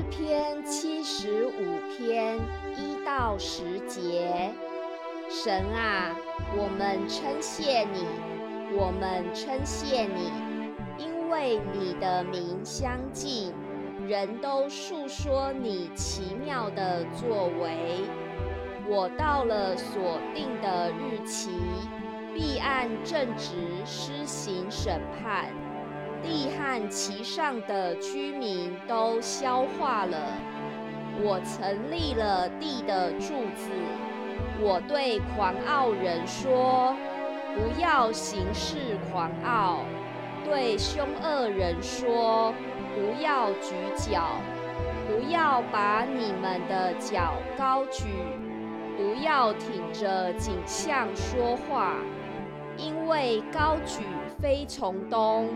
诗篇七十五篇一到十节，神啊，我们称谢你，我们称谢你，因为你的名相近，人都述说你奇妙的作为。我到了所定的日期，必按正直施行审判。地和其上的居民都消化了。我曾立了地的柱子。我对狂傲人说：“不要行事狂傲。”对凶恶人说：“不要举脚，不要把你们的脚高举，不要挺着颈项说话，因为高举非从东。”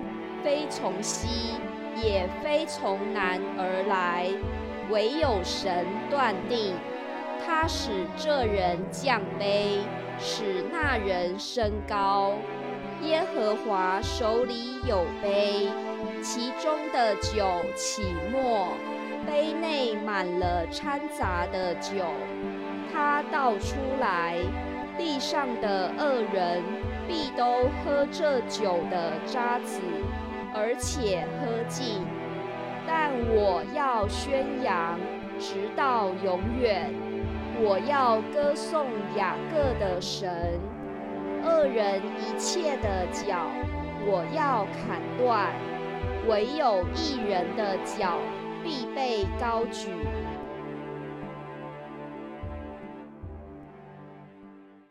非从西，也非从南而来，唯有神断定。他使这人降卑，使那人升高。耶和华手里有杯，其中的酒起沫，杯内满了掺杂的酒。他倒出来，地上的恶人必都喝这酒的渣子。而且喝尽，但我要宣扬，直到永远。我要歌颂雅各的神，恶人一切的脚，我要砍断；唯有一人的脚必被高举。